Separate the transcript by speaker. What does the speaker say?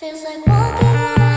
Speaker 1: Feels like walking on